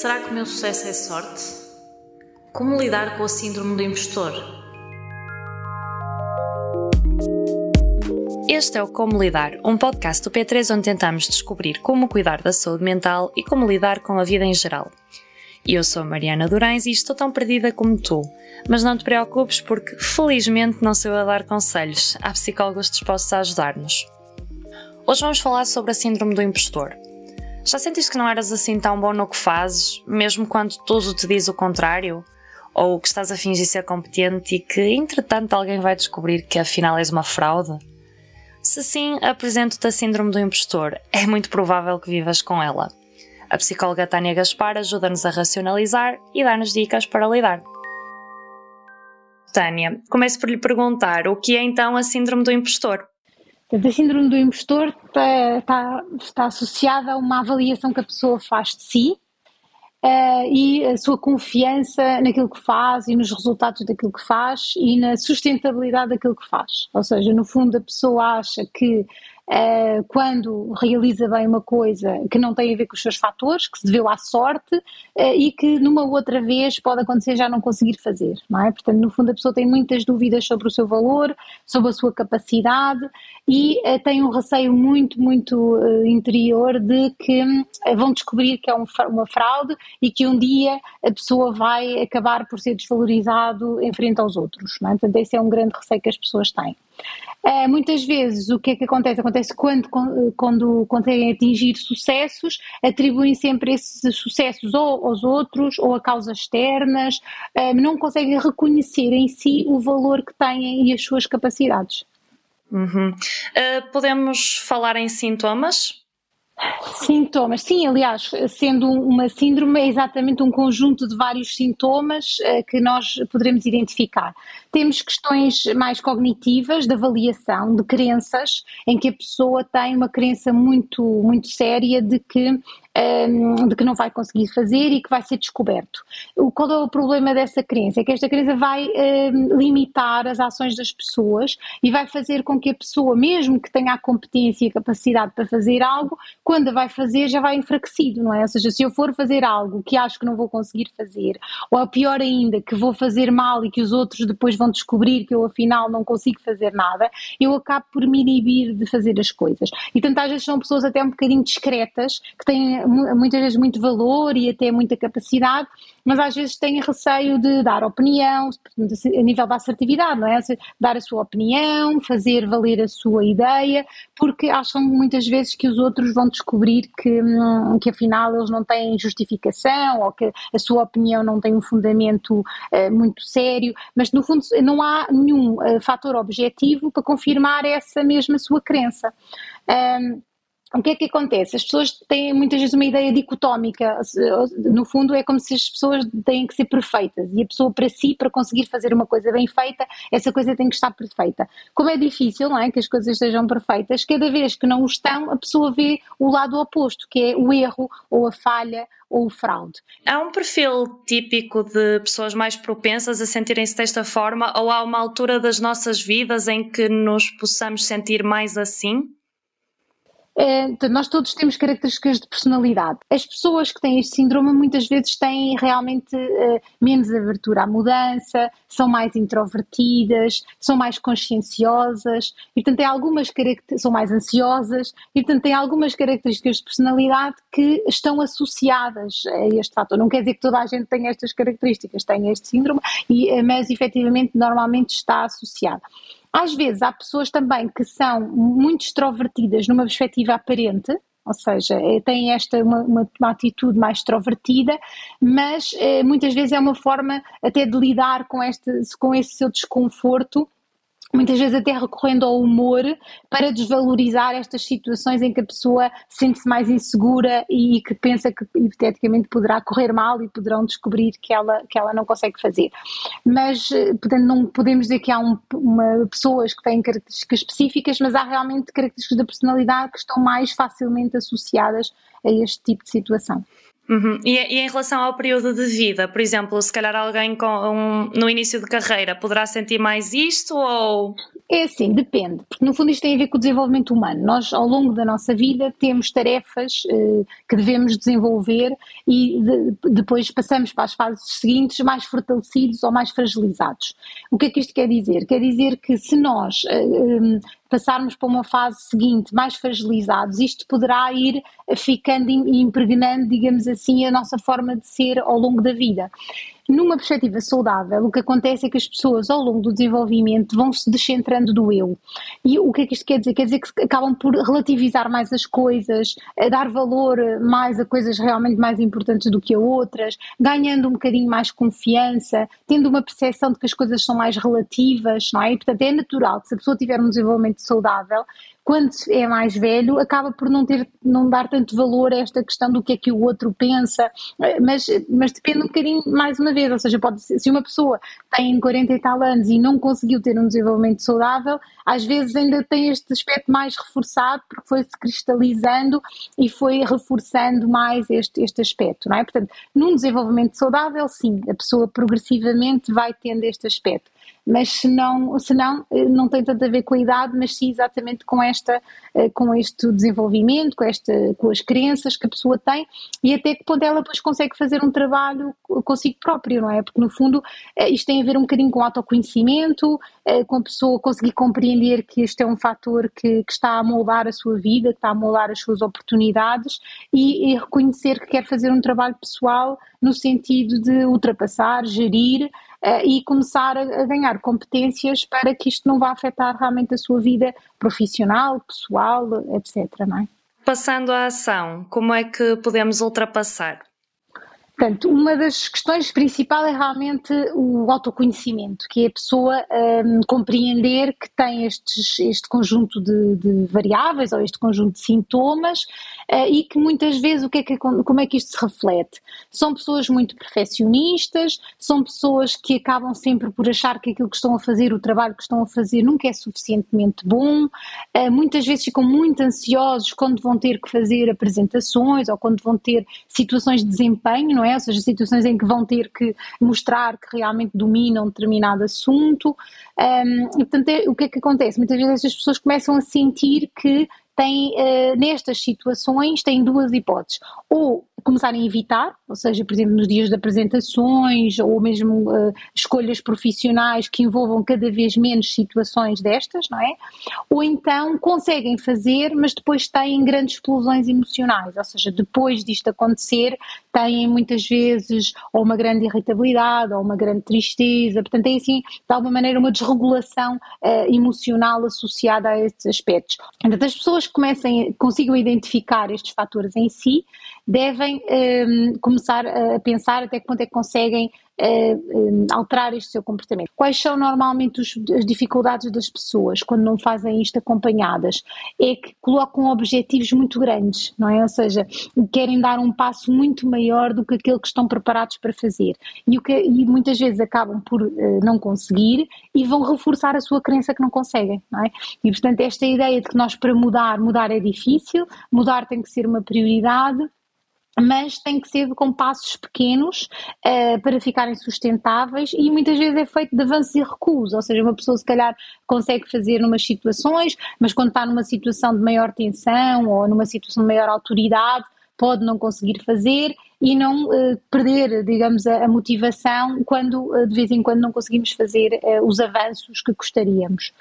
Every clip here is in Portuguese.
Será que o meu sucesso é sorte? Como lidar com a síndrome do impostor? Este é o Como Lidar, um podcast do P3 onde tentamos descobrir como cuidar da saúde mental e como lidar com a vida em geral. Eu sou Mariana Durães e estou tão perdida como tu, mas não te preocupes porque felizmente não sou eu a dar conselhos, há psicólogos dispostos a ajudar-nos. Hoje vamos falar sobre a síndrome do impostor. Já sentiste que não eras assim tão bom no que fazes, mesmo quando tudo te diz o contrário? Ou que estás a fingir ser competente e que, entretanto, alguém vai descobrir que afinal és uma fraude? Se sim, apresento-te a síndrome do impostor. É muito provável que vivas com ela. A psicóloga Tânia Gaspar ajuda-nos a racionalizar e dá-nos dicas para lidar. Tânia, começo por lhe perguntar o que é então a síndrome do impostor? A síndrome do impostor está, está, está, associada a uma avaliação que a pessoa faz de si uh, e a sua confiança naquilo que faz e nos resultados daquilo que faz e na sustentabilidade daquilo que faz. Ou seja, no fundo, a pessoa acha que uh, quando realiza bem uma coisa que não tem a ver com os seus fatores, que se deveu à sorte uh, e que numa outra vez pode acontecer já não conseguir fazer, não é? Portanto, no fundo a pessoa tem muitas dúvidas sobre o seu valor, sobre a sua capacidade e uh, tem um receio muito, muito interior de que vão descobrir que é um, uma fraude e que um dia a pessoa vai acabar por ser desvalorizado em frente aos outros, não é? Portanto, esse é um grande receio que as pessoas têm. Muitas vezes o que é que acontece? Acontece quando, quando conseguem atingir sucessos, atribuem sempre esses sucessos ou aos outros ou a causas externas, uh, não conseguem reconhecer em si o valor que têm e as suas capacidades. Uhum. Uh, podemos falar em sintomas? Sintomas, sim, aliás, sendo uma síndrome, é exatamente um conjunto de vários sintomas uh, que nós poderemos identificar. Temos questões mais cognitivas, de avaliação, de crenças, em que a pessoa tem uma crença muito, muito séria de que um, de que não vai conseguir fazer e que vai ser descoberto. O, qual é o problema dessa crença? É que esta crença vai um, limitar as ações das pessoas e vai fazer com que a pessoa, mesmo que tenha a competência e a capacidade para fazer algo, quando a vai fazer já vai enfraquecido, não é? Ou seja, se eu for fazer algo que acho que não vou conseguir fazer, ou pior ainda, que vou fazer mal e que os outros depois vão descobrir que eu afinal não consigo fazer nada, eu acabo por me inibir de fazer as coisas. E tantas vezes são pessoas até um bocadinho discretas, que têm muitas vezes muito valor e até muita capacidade, mas às vezes têm receio de dar opinião, a nível da assertividade, não é? Dar a sua opinião, fazer valer a sua ideia, porque acham muitas vezes que os outros vão descobrir que, hum, que afinal eles não têm justificação ou que a sua opinião não tem um fundamento uh, muito sério, mas no fundo não há nenhum uh, fator objetivo para confirmar essa mesma sua crença. Um, o que é que acontece? As pessoas têm muitas vezes uma ideia dicotómica, no fundo é como se as pessoas têm que ser perfeitas e a pessoa para si, para conseguir fazer uma coisa bem feita, essa coisa tem que estar perfeita. Como é difícil, não é, que as coisas sejam perfeitas, cada vez que não o estão, a pessoa vê o lado oposto, que é o erro ou a falha ou o fraude. Há um perfil típico de pessoas mais propensas a sentirem-se desta forma ou há uma altura das nossas vidas em que nos possamos sentir mais assim? É, nós todos temos características de personalidade. As pessoas que têm este síndrome muitas vezes têm realmente uh, menos abertura à mudança, são mais introvertidas, são mais conscienciosas e, portanto, têm algumas são mais ansiosas e, portanto, têm algumas características de personalidade que estão associadas a este fator. Não quer dizer que toda a gente tenha estas características, tenha este síndrome, e, eh, mas efetivamente normalmente está associado. Às vezes há pessoas também que são muito extrovertidas numa perspectiva aparente, ou seja, eh, têm esta uma, uma, uma atitude mais extrovertida, mas eh, muitas vezes é uma forma até de lidar com, este, com esse seu desconforto muitas vezes até recorrendo ao humor para desvalorizar estas situações em que a pessoa sente-se mais insegura e que pensa que hipoteticamente poderá correr mal e poderão descobrir que ela, que ela não consegue fazer. Mas, portanto, não podemos dizer que há um, uma, pessoas que têm características específicas, mas há realmente características da personalidade que estão mais facilmente associadas a este tipo de situação. Uhum. E, e, em relação ao período de vida, por exemplo, se calhar alguém com um, no início de carreira poderá sentir mais isto ou. É assim, depende, porque no fundo isto tem a ver com o desenvolvimento humano. Nós, ao longo da nossa vida, temos tarefas eh, que devemos desenvolver e de, depois passamos para as fases seguintes mais fortalecidos ou mais fragilizados. O que é que isto quer dizer? Quer dizer que se nós eh, eh passarmos para uma fase seguinte mais fragilizados, isto poderá ir ficando e impregnando, digamos assim, a nossa forma de ser ao longo da vida. Numa perspectiva saudável, o que acontece é que as pessoas, ao longo do desenvolvimento, vão se descentrando do eu. E o que é que isto quer dizer? Quer dizer que acabam por relativizar mais as coisas, a dar valor mais a coisas realmente mais importantes do que a outras, ganhando um bocadinho mais confiança, tendo uma percepção de que as coisas são mais relativas, não é? E, portanto, é natural que se a pessoa tiver um desenvolvimento saudável, quando é mais velho, acaba por não ter, não dar tanto valor a esta questão do que é que o outro pensa, mas, mas depende um bocadinho, mais uma vez, ou seja, pode se uma pessoa tem 40 e tal anos e não conseguiu ter um desenvolvimento saudável, às vezes ainda tem este aspecto mais reforçado porque foi se cristalizando e foi reforçando mais este, este aspecto, não é? Portanto, num desenvolvimento saudável, sim, a pessoa progressivamente vai tendo este aspecto mas se não, se não, eh, não tem tanto a ver com a idade, mas sim exatamente com, eh, com este desenvolvimento, com, esta, com as crenças que a pessoa tem e até que ponto ela depois consegue fazer um trabalho consigo próprio, não é? Porque no fundo eh, isto tem a ver um bocadinho com autoconhecimento, com a pessoa conseguir compreender que este é um fator que, que está a moldar a sua vida, que está a moldar as suas oportunidades e, e reconhecer que quer fazer um trabalho pessoal no sentido de ultrapassar, gerir e começar a, a, ganhar competências para que isto não vá afetar realmente a sua vida profissional, pessoal, etc. Não é? Passando à ação, como é que podemos ultrapassar? Portanto, uma das questões principais é realmente o autoconhecimento, que é a pessoa um, compreender que tem estes, este conjunto de, de, variáveis ou este conjunto de sintomas uh, e que muitas vezes o que é que, como é que isto se reflete? São pessoas muito perfeccionistas, são pessoas que acabam sempre por achar que aquilo que estão a fazer, o trabalho que estão a fazer nunca é suficientemente bom, uh, muitas vezes ficam muito ansiosos quando vão ter que fazer apresentações ou quando vão ter situações de desempenho, não é? Ou seja, situações em que vão ter que mostrar que realmente dominam determinado assunto. Um, e, portanto, é, o que é que acontece? Muitas vezes estas pessoas começam a sentir que têm, uh, nestas situações, têm duas hipóteses. Ou começarem a evitar, ou seja, por exemplo, nos dias de apresentações ou mesmo uh, escolhas profissionais que envolvam cada vez menos situações destas, não é? Ou então conseguem fazer, mas depois têm grandes explosões emocionais, ou seja, depois disto acontecer, têm muitas vezes ou uma grande irritabilidade ou uma grande tristeza, portanto, tem assim, de alguma maneira, uma desregulação uh, emocional associada a estes aspectos. Portanto, as pessoas comecem, consigam identificar estes fatores em si, devem um, ehm, começar a pensar até que ponto é que conseguem uh, alterar este seu comportamento. Quais são normalmente os, as dificuldades das pessoas quando não fazem isto acompanhadas? É que colocam objetivos muito grandes, não é? Ou seja, querem dar um passo muito maior do que aquele que estão preparados para fazer. E, o que, e muitas vezes acabam por uh, não conseguir e vão reforçar a sua crença que não conseguem, não é? E portanto, esta ideia de que nós para mudar, mudar é difícil, mudar tem que ser uma prioridade mas tem que ser com passos pequenos uh, para ficarem sustentáveis e muitas vezes é feito de avanços e recuos, ou seja, uma pessoa se calhar consegue fazer numas situações, mas quando está numa situação de maior tensão ou numa situação de maior autoridade, pode não conseguir fazer e não uh, perder, digamos, a, a motivação quando uh, de vez em quando não conseguimos fazer os avanços que gostaríamos.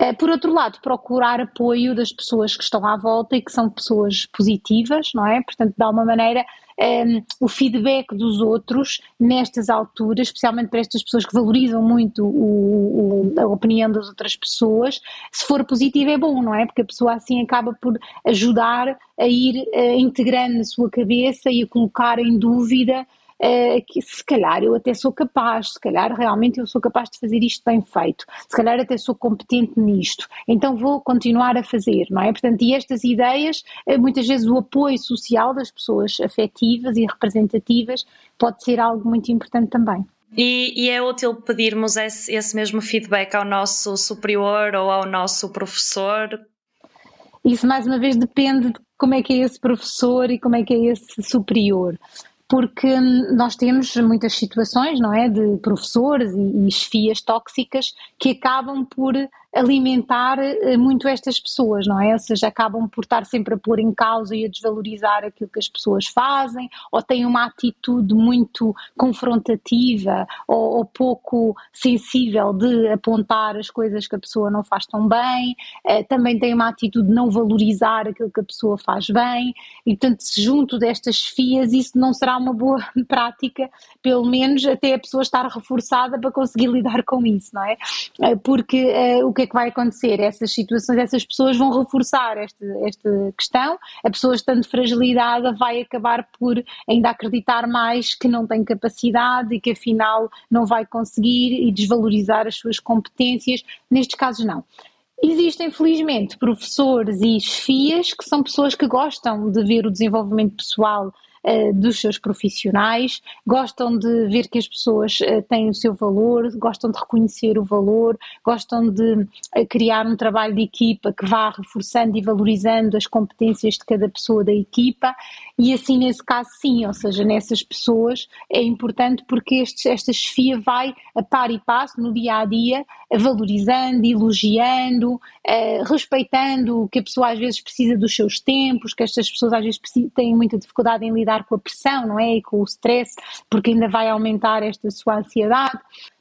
Eh, por outro lado, procurar apoio das pessoas que estão à volta e que são pessoas positivas, não é? Portanto, de alguma maneira, um, ehm, o feedback dos outros nestas alturas, especialmente para estas pessoas que valorizam muito o, o, a opinião das outras pessoas, se for positivo é bom, não é? Porque a pessoa assim acaba por ajudar a ir uh, integrando na sua cabeça e a colocar em dúvida uh, que se calhar eu até sou capaz, se calhar realmente eu sou capaz de fazer isto bem feito, se calhar até sou competente nisto, então vou continuar a fazer, não é? Portanto, e estas ideias, uh, muitas vezes o apoio social das pessoas afetivas e representativas pode ser algo muito importante também. E, e, é útil pedirmos esse, esse, mesmo feedback ao nosso superior ou ao nosso professor? Isso, mais uma vez, depende de como é que é esse professor e como é que é esse superior porque nós temos muitas situações, não é, de professores e, e chefias tóxicas que acabam por alimentar eh, muito estas pessoas, não é? Ou seja, acabam por estar sempre a pôr em causa e a desvalorizar aquilo que as pessoas fazem, ou têm uma atitude muito confrontativa ou, ou pouco sensível de apontar as coisas que a pessoa não faz tão bem, eh, também têm uma atitude de não valorizar aquilo que a pessoa faz bem, e portanto, junto destas fias, isso não será uma boa prática, pelo menos até a pessoa estar reforçada para conseguir lidar com isso, não é? Eh, porque o que é que vai acontecer? Essas situações, essas pessoas vão reforçar esta, esta questão, a pessoa estando fragilidade vai acabar por ainda acreditar mais que não tem capacidade e que afinal não vai conseguir e desvalorizar as suas competências, nestes casos não. Existem, felizmente, professores e chefias que são pessoas que gostam de ver o desenvolvimento pessoal uh, dos seus profissionais, gostam de ver que as pessoas uh, têm o seu valor, gostam de reconhecer o valor, gostam de uh, criar um trabalho de equipa que vá reforçando e valorizando as competências de cada pessoa da equipa. E assim nesse caso sim, ou seja, nessas pessoas é importante porque este, esta chefia vai a par e passo no dia a dia, valorizando, elogiando, respeitando que a pessoa às vezes precisa dos seus tempos, que estas pessoas às vezes têm muita dificuldade em lidar lidar com a pressão, não é? E com o stress, porque ainda vai aumentar esta sua ansiedade.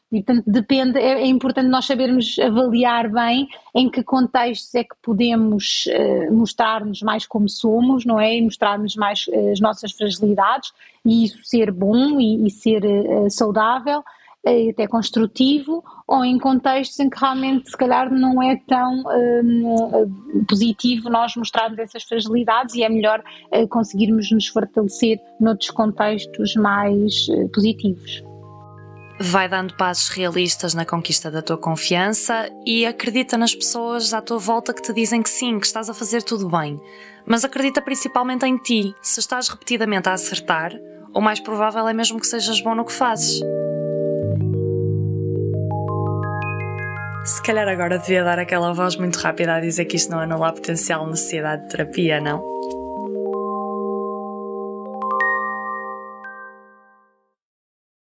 E, portanto, depende, é, é, importante nós sabermos avaliar bem em que contextos é que podemos uh, mostrar-nos mais como somos, não é? E mostrar-nos mais uh, as nossas fragilidades e isso ser bom e, e ser uh, saudável e até construtivo, ou em contextos em que realmente se calhar não é tão um, positivo nós mostrarmos essas fragilidades e é melhor uh, conseguirmos nos fortalecer noutros contextos mais uh, positivos. Vai dando passos realistas na conquista da tua confiança e acredita nas pessoas à tua volta que te dizem que sim, que estás a fazer tudo bem. Mas acredita principalmente em ti. Se estás repetidamente a acertar, o mais provável é mesmo que sejas bom no que fazes. Se calhar agora devia dar aquela voz muito rápida a dizer que isto não anula a potencial necessidade de terapia, não?